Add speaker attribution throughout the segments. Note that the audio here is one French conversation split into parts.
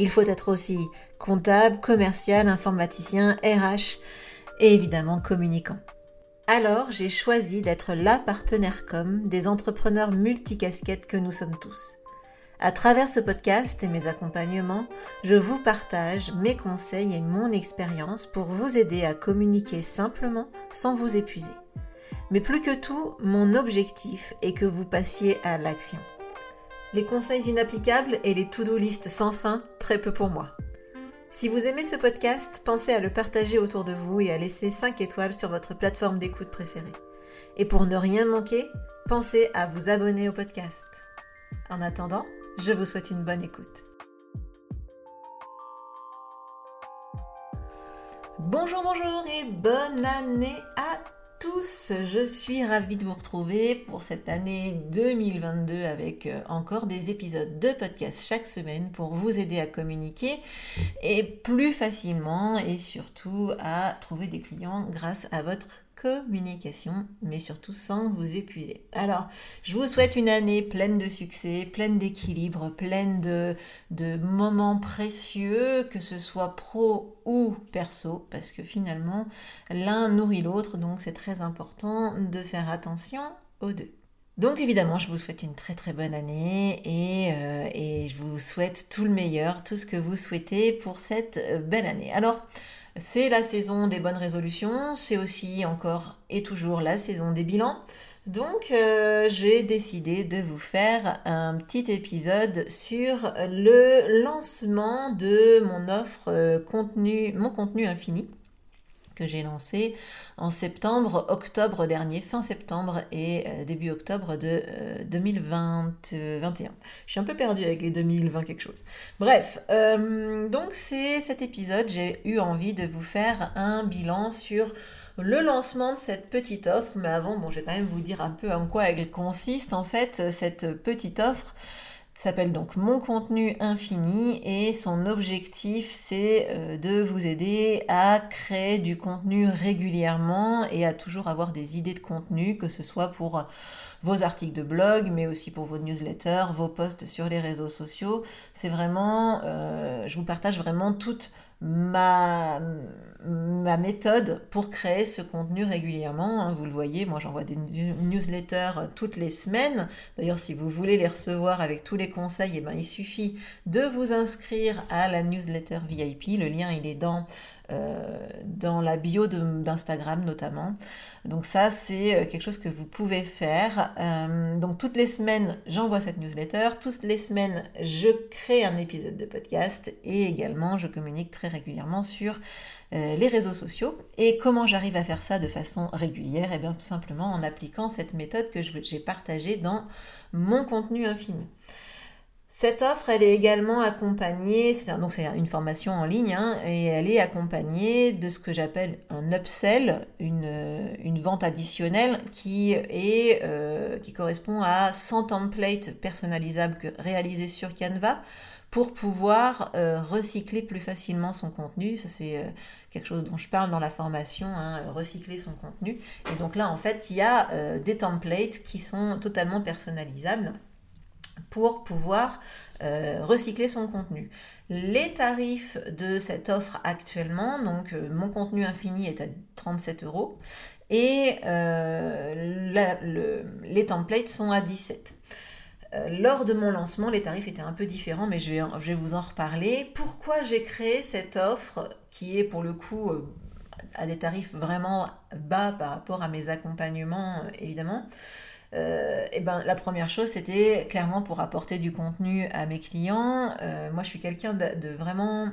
Speaker 1: Il faut être aussi comptable, commercial, informaticien, RH et évidemment communicant. Alors j'ai choisi d'être la partenaire com des entrepreneurs multicasquettes que nous sommes tous. À travers ce podcast et mes accompagnements, je vous partage mes conseils et mon expérience pour vous aider à communiquer simplement sans vous épuiser. Mais plus que tout, mon objectif est que vous passiez à l'action. Les conseils inapplicables et les to-do list sans fin, très peu pour moi. Si vous aimez ce podcast, pensez à le partager autour de vous et à laisser 5 étoiles sur votre plateforme d'écoute préférée. Et pour ne rien manquer, pensez à vous abonner au podcast. En attendant, je vous souhaite une bonne écoute. Bonjour, bonjour et bonne année à tous, je suis ravie de vous retrouver pour cette année 2022 avec euh, encore des épisodes de podcast chaque semaine pour vous aider à communiquer et plus facilement et surtout à trouver des clients grâce à votre communication, mais surtout sans vous épuiser. Alors, je vous souhaite une année pleine de succès, pleine d'équilibre, pleine de, de moments précieux, que ce soit pro ou perso, parce que finalement, l'un nourrit l'autre, donc c'est très important de faire attention aux deux. Donc évidemment, je vous souhaite une très très bonne année et, euh, et, je vous souhaite tout le meilleur, tout ce que vous souhaitez pour cette euh, belle année. Alors, c'est la saison des bonnes résolutions, c'est aussi encore et toujours la saison des bilans. Donc euh, j'ai décidé de vous faire un petit épisode sur le lancement de mon offre contenu, mon contenu infini que j'ai lancé en septembre, octobre dernier, fin septembre et euh, début octobre de 2021. Je suis un peu perdue avec les 2020 quelque chose. Bref, euh, donc c'est cet épisode, j'ai eu envie de vous faire un bilan sur le lancement de cette petite offre, mais avant, bon, je vais quand même vous dire un peu en quoi elle consiste en fait, cette petite offre s'appelle donc Mon contenu infini et son objectif c'est euh, de vous aider à créer du contenu régulièrement et à toujours avoir des idées de contenu, que ce soit pour vos articles de blog, mais aussi pour vos newsletters, vos posts sur les réseaux sociaux. C'est vraiment, euh, je vous partage vraiment toute ma, méthode pour créer ce contenu régulièrement. Hein. Vous le voyez, moi j'envoie des newsletters toutes les semaines. D'ailleurs, si vous voulez les recevoir avec tous les conseils, eh ben, il suffit de vous inscrire à la newsletter VIP. Le lien, il est dans euh, dans la bio d'Instagram notamment. Donc ça, c'est euh, quelque chose que vous pouvez faire. Euh, donc toutes les semaines, j'envoie cette newsletter. Toutes les semaines, je crée un épisode de podcast et également, je communique très régulièrement sur les réseaux sociaux. Et comment j'arrive à faire ça de façon régulière? Eh bien tout simplement en appliquant cette méthode que j'ai partagée dans mon contenu infini. Cette offre, elle est également accompagnée, donc c'est une formation en ligne, hein, et elle est accompagnée de ce que j'appelle un upsell, une, une, vente additionnelle qui, est, euh, qui correspond à 100 templates personnalisables réalisés sur Canva pour pouvoir euh, recycler plus facilement son contenu. Ça, c'est euh, quelque chose dont je parle dans la formation, hein, recycler son contenu. Et donc là, en fait, il y a des templates qui sont totalement personnalisables pour pouvoir euh, recycler son contenu. Les tarifs de cette offre actuellement, donc euh, mon contenu infini est à 37 euros et euh, les templates sont à 17. Lors de mon lancement, les tarifs étaient un peu différents, mais je vais, je vais vous en reparler. Pourquoi j'ai créé cette offre qui est pour le coup à des tarifs vraiment bas par rapport à mes accompagnements, évidemment? Euh, et ben, la première chose, c'était clairement pour apporter du contenu à mes clients. Euh, moi, je suis quelqu'un de, vraiment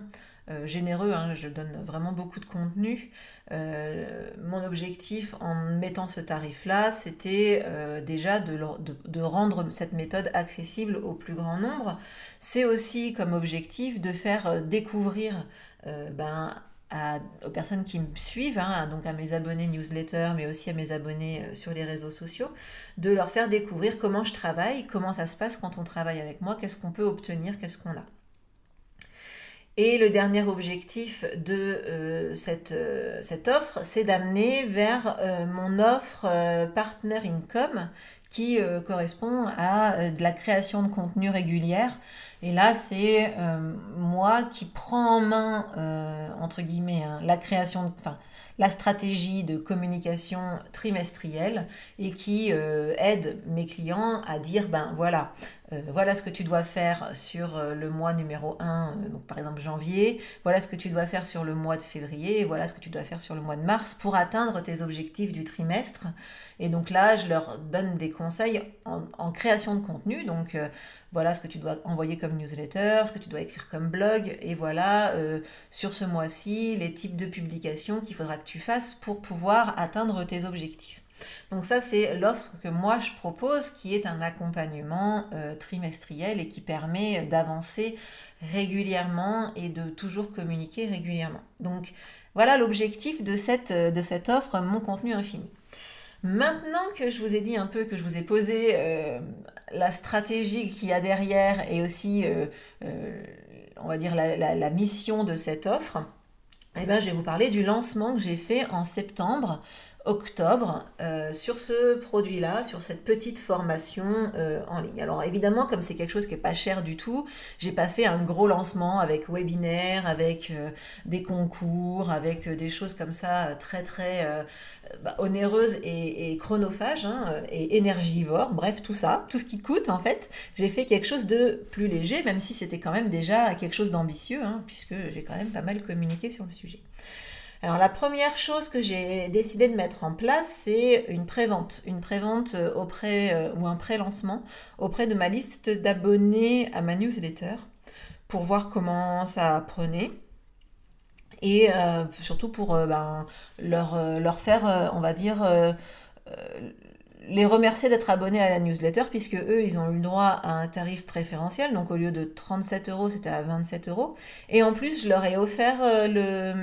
Speaker 1: généreux, hein, je donne vraiment beaucoup de contenu. mon objectif en mettant ce tarif-là, c'était déjà de, de, rendre cette méthode accessible au plus grand nombre. C'est aussi comme objectif de faire découvrir ben, aux personnes qui me suivent, hein, donc à mes abonnés newsletter, mais aussi à mes abonnés euh, sur les réseaux sociaux, de leur faire découvrir comment je travaille, comment ça se passe quand on travaille avec moi, qu'est-ce qu'on peut obtenir, qu'est-ce qu'on a. Et le dernier objectif de euh, cette, euh, cette, offre, c'est d'amener vers mon offre Partner Income qui correspond à de la création de contenu régulière. Et là, c'est euh, moi qui prends en main, euh, entre guillemets, hein, la création, enfin, la stratégie de communication trimestrielle et qui euh, aide mes clients à dire, ben voilà, euh, voilà ce que tu dois faire sur euh, le mois numéro 1, euh, donc par exemple janvier, voilà ce que tu dois faire sur le mois de février, voilà ce que tu dois faire sur le mois de mars pour atteindre tes objectifs du trimestre. Et donc là, je leur donne des conseils en, création de contenu, donc voilà ce que tu dois envoyer comme newsletter, ce que tu dois écrire comme blog, et voilà sur ce mois-ci les types de publications qu'il faudra que tu fasses pour pouvoir atteindre tes objectifs. Donc ça, c'est l'offre que moi je propose, qui est un accompagnement euh, trimestriel et qui permet d'avancer régulièrement et de toujours communiquer régulièrement. Donc voilà l'objectif de cette, de cette offre, mon contenu infini. Maintenant que je vous ai dit un peu, que je vous ai posé euh, la stratégie qu'il y a derrière et aussi, euh, on va dire, la, mission de cette offre, eh bien, je vais vous parler du lancement que j'ai fait en septembre octobre euh, sur ce produit-là, sur cette petite formation euh, en ligne. Alors évidemment, comme c'est quelque chose qui est pas cher du tout, j'ai pas fait un gros lancement avec webinaire, avec euh, des concours, avec des choses comme ça très très bah, onéreuses et, chronophages hein, et énergivores. Bref, tout ça, tout ce qui coûte en fait. J'ai fait quelque chose de plus léger, même si c'était quand même déjà quelque chose d'ambitieux, hein, puisque j'ai quand même pas mal communiqué sur le sujet. Alors la première chose que j'ai décidé de mettre en place, c'est une prévente, une prévente euh, auprès euh, ou un pré-lancement auprès de ma liste d'abonnés à ma newsletter pour voir comment ça prenait et euh, surtout pour ben, leur, leur, faire, on va dire, les remercier d'être abonnés à la newsletter puisque eux, ils ont eu le droit à un tarif préférentiel. Donc au lieu de 37 euros, c'était à 27 euros. Et en plus, je leur ai offert le,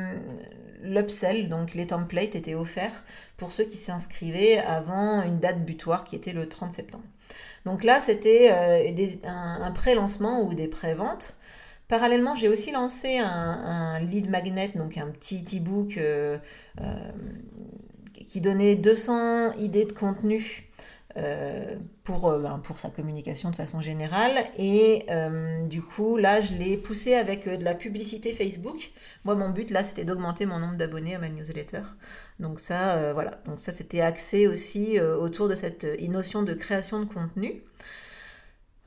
Speaker 1: l'upsell, donc les templates étaient offerts pour ceux qui s'inscrivaient avant une date butoir qui était le 30 septembre. Donc là, c'était euh, un, pré-lancement ou des pré-ventes. Parallèlement, j'ai aussi lancé un, lead magnet, donc un petit e-book euh, euh, qui donnait 200 idées de contenu pour, euh, ben, pour sa communication de façon générale. Et euh, du coup, là, je l'ai poussé avec de la publicité Facebook. Moi, mon but, là, c'était d'augmenter mon nombre d'abonnés à ma newsletter. Donc ça, voilà. Donc ça, c'était axé aussi autour de cette notion de création de contenu.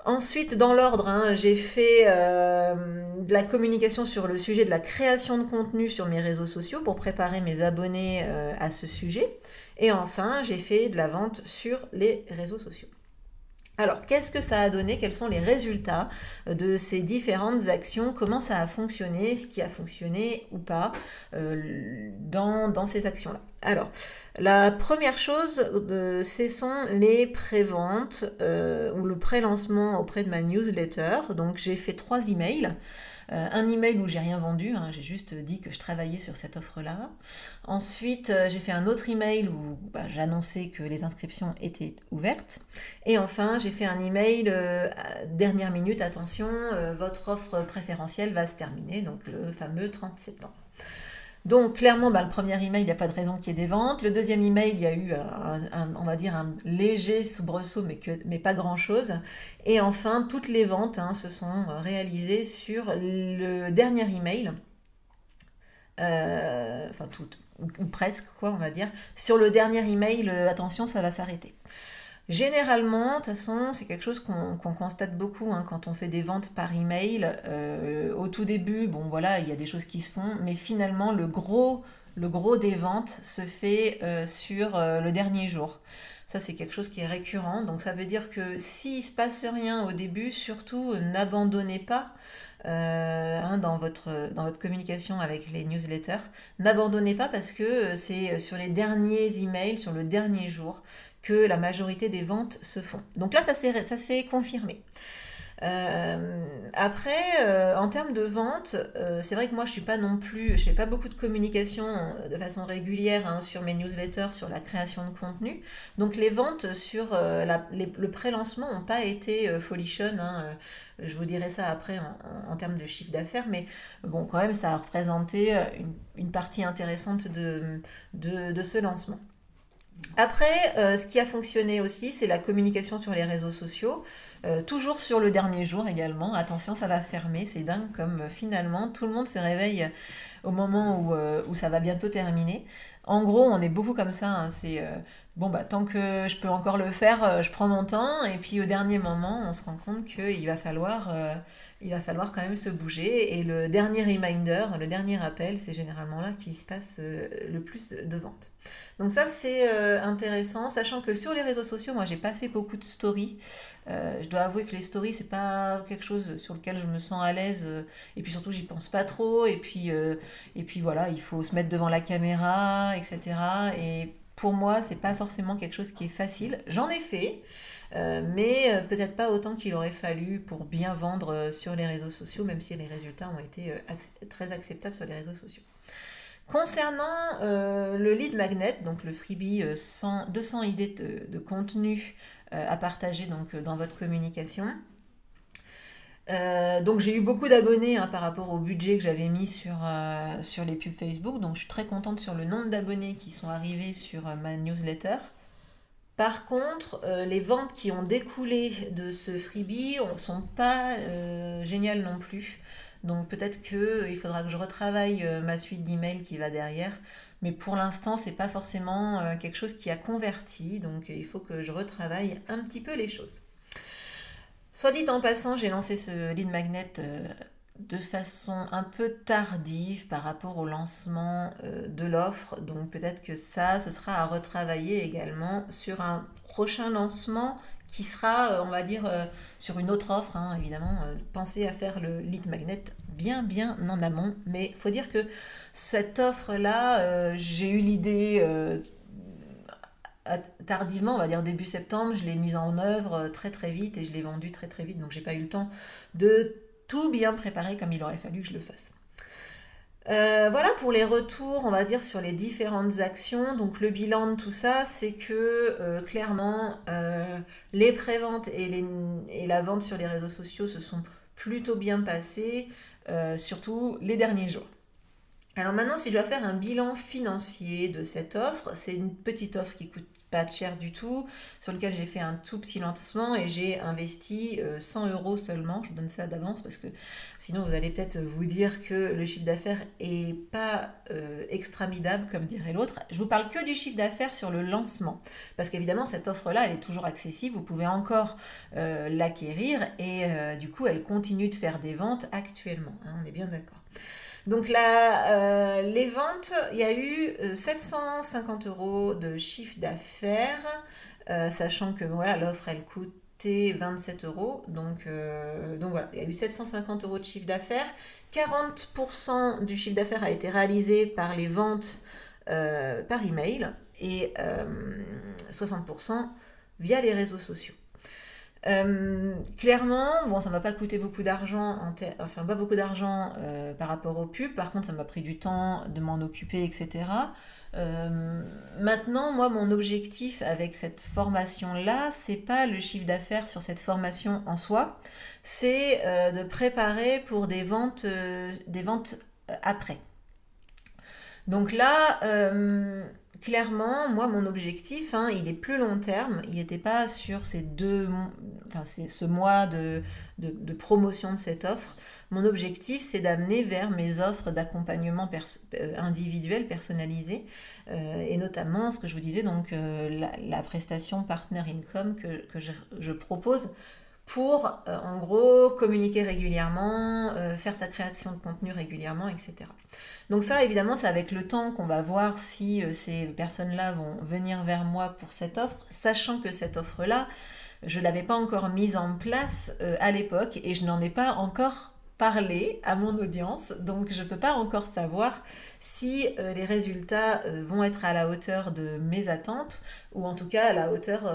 Speaker 1: Ensuite, dans l'ordre, hein, j'ai fait de la communication sur le sujet de la création de contenu sur mes réseaux sociaux pour préparer mes abonnés à ce sujet. Et enfin, j'ai fait de la vente sur les réseaux sociaux. Alors, qu'est-ce que ça a donné? Quels sont les résultats de ces différentes actions? Comment ça a fonctionné? Ce qui a fonctionné ou pas euh, dans, ces actions-là Alors, la première chose, euh, ce sont les préventes euh, ou le pré-lancement auprès de ma newsletter. Donc, j'ai fait trois emails. Euh, un email où j'ai rien vendu, hein, j'ai juste dit que je travaillais sur cette offre-là. Ensuite, euh, j'ai fait un autre email où bah, j'annonçais que les inscriptions étaient ouvertes. Et enfin, j'ai fait un email dernière minute, attention, votre offre préférentielle va se terminer, donc le fameux 30 septembre. Donc clairement, bah, le premier email, il n'y a pas de raison qu'il y ait des ventes. Le deuxième email, il y a eu, un, on va dire, un léger soubresaut, mais, pas grand-chose. Et enfin, toutes les ventes hein, se sont réalisées sur le dernier email. Euh, enfin, toutes, ou, presque, quoi, on va dire. Sur le dernier email, euh, attention, ça va s'arrêter. Généralement, de toute façon, c'est quelque chose qu'on constate beaucoup hein, quand on fait des ventes par email. Euh, au tout début, bon voilà, il y a des choses qui se font, mais finalement, le gros, le gros des ventes se fait euh, sur euh, le dernier jour. Ça, c'est quelque chose qui est récurrent. Donc, ça veut dire que s'il se passe rien au début, surtout n'abandonnez pas. Hein, dans, votre, dans votre communication avec les newsletters. N'abandonnez pas parce que c'est sur les derniers emails, sur le dernier jour, la majorité des ventes se font. Donc là, ça s'est confirmé. Euh, après, euh, en termes de vente, euh, c'est vrai que moi je suis pas non plus, je fais pas beaucoup de communication de façon régulière hein, sur mes newsletters, sur la création de contenu. Donc les ventes sur le pré-lancement n'ont pas été folichonnes. Hein, je vous dirai ça après en, termes de chiffre d'affaires, mais bon, quand même, ça a représenté une, partie intéressante de ce lancement. Après, euh, ce qui a fonctionné aussi, c'est la communication sur les réseaux sociaux. Euh, toujours sur le dernier jour également. Attention, ça va fermer. C'est dingue comme euh, finalement tout le monde se réveille au moment où, ça va bientôt terminer. En gros, on est beaucoup comme ça. Hein. c'est bon, bah, tant que je peux encore le faire, je prends mon temps. Et puis au dernier moment, on se rend compte qu'il va falloir il va falloir quand même se bouger. Et le dernier reminder, le dernier appel, c'est généralement là qu'il se passe euh, le plus de ventes. Donc ça, c'est euh, intéressant, sachant que sur les réseaux sociaux, moi, j'ai pas fait beaucoup de stories. Euh, je dois avouer que les stories, c'est pas quelque chose sur lequel je me sens à l'aise. et puis surtout, j'y pense pas trop. Et puis, et puis voilà, il faut se mettre devant la caméra, etc. Et pour moi, c'est pas forcément quelque chose qui est facile. J'en ai fait. Euh, mais euh, peut-être pas autant qu'il aurait fallu pour bien vendre euh, sur les réseaux sociaux, même si les résultats ont été très acceptables sur les réseaux sociaux. Concernant le lead magnet, donc le freebie 200 idées de, contenu à partager donc, dans votre communication, donc j'ai eu beaucoup d'abonnés hein, par rapport au budget que j'avais mis sur, sur les pubs Facebook. Donc je suis très contente sur le nombre d'abonnés qui sont arrivés sur ma newsletter. Par contre, euh, les ventes qui ont découlé de ce freebie ne sont pas euh, géniales non plus. Donc peut-être qu'il euh, faudra que je retravaille ma suite d'emails qui va derrière. Mais pour l'instant, ce n'est pas forcément quelque chose qui a converti. Donc il faut que je retravaille un petit peu les choses. Soit dit en passant, j'ai lancé ce lead magnet de façon un peu tardive par rapport au lancement euh, de l'offre. Donc peut-être que ça, ce sera à retravailler également sur un prochain lancement qui sera, euh, on va dire, euh, sur une autre offre. Hein, évidemment, pensez à faire le lead magnet bien, bien en amont. Mais faut dire que cette offre-là, j'ai eu l'idée tardivement, on va dire début septembre, je l'ai mise en œuvre très très vite et je l'ai vendue très très vite, donc j'ai pas eu le temps de tout bien préparé comme il aurait fallu que je le fasse. Euh, voilà pour les retours, on va dire, sur les différentes actions. Donc le bilan de tout ça, c'est que euh, clairement, euh, les préventes et la vente sur les réseaux sociaux se sont plutôt bien passées, surtout les derniers jours. Alors maintenant, si je dois faire un bilan financier de cette offre, c'est une petite offre qui coûte pas cher du tout, sur lequel j'ai fait un tout petit lancement et j'ai investi 100 euh, euros seulement. Je vous donne ça d'avance parce que sinon vous allez peut-être vous dire que le chiffre d'affaires est pas euh, extramidable comme dirait l'autre. Je vous parle que du chiffre d'affaires sur le lancement parce qu'évidemment cette offre-là elle est toujours accessible, vous pouvez encore euh, l'acquérir et du coup elle continue de faire des ventes actuellement. Hein, on est bien d'accord. Donc là, euh, les ventes, il y a eu 750 euh, euros de chiffre d'affaires, euh, sachant que voilà, l'offre elle coûtait 27 euros. Donc, donc voilà, il y a eu 750 euros de chiffre d'affaires. 40% du chiffre d'affaires a été réalisé par les ventes par email et 60% via les réseaux sociaux. Euh, clairement, bon, ça m'a pas coûté beaucoup d'argent, enfin pas beaucoup d'argent euh, par rapport aux pubs. Par contre, ça m'a pris du temps de m'en occuper, etc. Euh, maintenant, moi, mon objectif avec cette formation-là, c'est pas le chiffre d'affaires sur cette formation en soi, c'est de préparer pour des ventes, des ventes après. Donc là, clairement, moi, mon objectif, hein, il est plus long terme. Il n'était pas sur ces deux, enfin, ce mois de, de, promotion de cette offre. Mon objectif, c'est d'amener vers mes offres d'accompagnement euh, individuel, personnalisé, euh, et notamment ce que je vous disais, donc la, la, prestation Partner Income que, que je propose pour, euh, en gros, communiquer régulièrement, euh, faire sa création de contenu régulièrement, etc. Donc ça, évidemment, c'est avec le temps qu'on va voir si euh, ces personnes-là vont venir vers moi pour cette offre, sachant que cette offre-là, je ne l'avais pas encore mise en place à l'époque et je n'en ai pas encore parlé à mon audience, donc je ne peux pas encore savoir si les résultats vont être à la hauteur de mes attentes ou en tout cas à la hauteur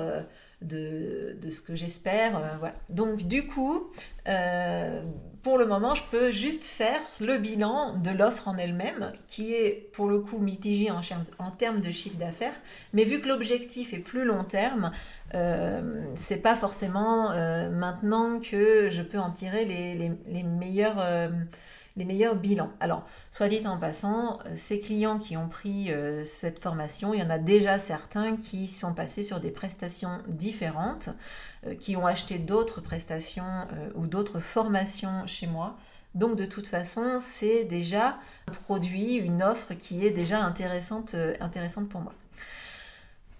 Speaker 1: de, ce que j'espère. Euh, voilà. Donc du coup, euh, pour le moment, je peux juste faire le bilan de l'offre en elle-même, qui est pour le coup mitigé en, en termes de chiffre d'affaires. Mais vu que l'objectif est plus long terme, euh, c'est pas forcément euh, maintenant que je peux en tirer les, les, les meilleurs les meilleurs bilans. Alors, soit dit en passant, euh, ces clients qui ont pris euh, cette formation, il y en a déjà certains qui sont passés sur des prestations différentes, euh, qui ont acheté d'autres prestations ou d'autres formations chez moi. Donc de toute façon, c'est déjà un produit, une offre qui est déjà intéressante, intéressante pour moi.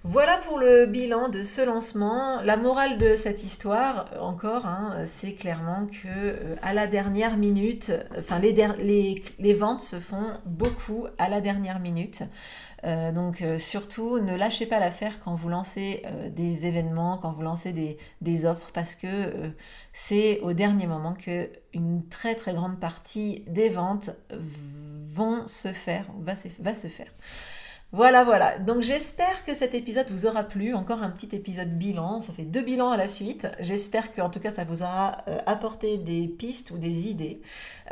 Speaker 1: Voilà pour le bilan de ce lancement. La morale de cette histoire, encore, hein, c'est clairement que euh, à la dernière minute, enfin les, ventes se font beaucoup à la dernière minute. Euh, donc euh, surtout, ne lâchez pas l'affaire quand vous lancez des événements, quand vous lancez des, offres, parce que c'est au dernier moment que une très très grande partie des ventes vont se faire, va se faire. Voilà, voilà. Donc j'espère que cet épisode vous aura plu. Encore un petit épisode bilan. Ça fait deux bilans à la suite. J'espère qu'en tout cas ça vous aura euh, apporté des pistes ou des idées.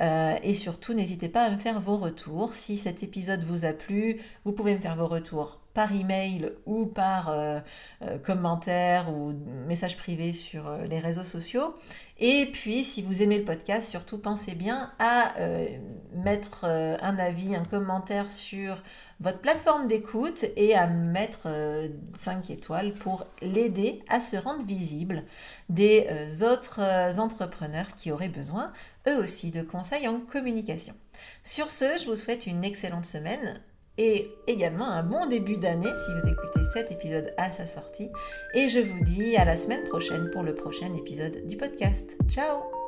Speaker 1: Euh, et surtout, n'hésitez pas à me faire vos retours. Si cet épisode vous a plu, vous pouvez me faire vos retours par email ou par euh, commentaire ou message privé sur les réseaux sociaux. Et puis, si vous aimez le podcast, surtout pensez bien à mettre un avis, un commentaire sur votre plateforme d'écoute et à mettre 5 étoiles pour l'aider à se rendre visible des autres entrepreneurs qui auraient besoin, eux aussi, de conseils en communication. Sur ce, je vous souhaite une excellente semaine et également un bon début d'année si vous écoutez cet épisode à sa sortie. Et je vous dis à la semaine prochaine pour le prochain épisode du podcast. Ciao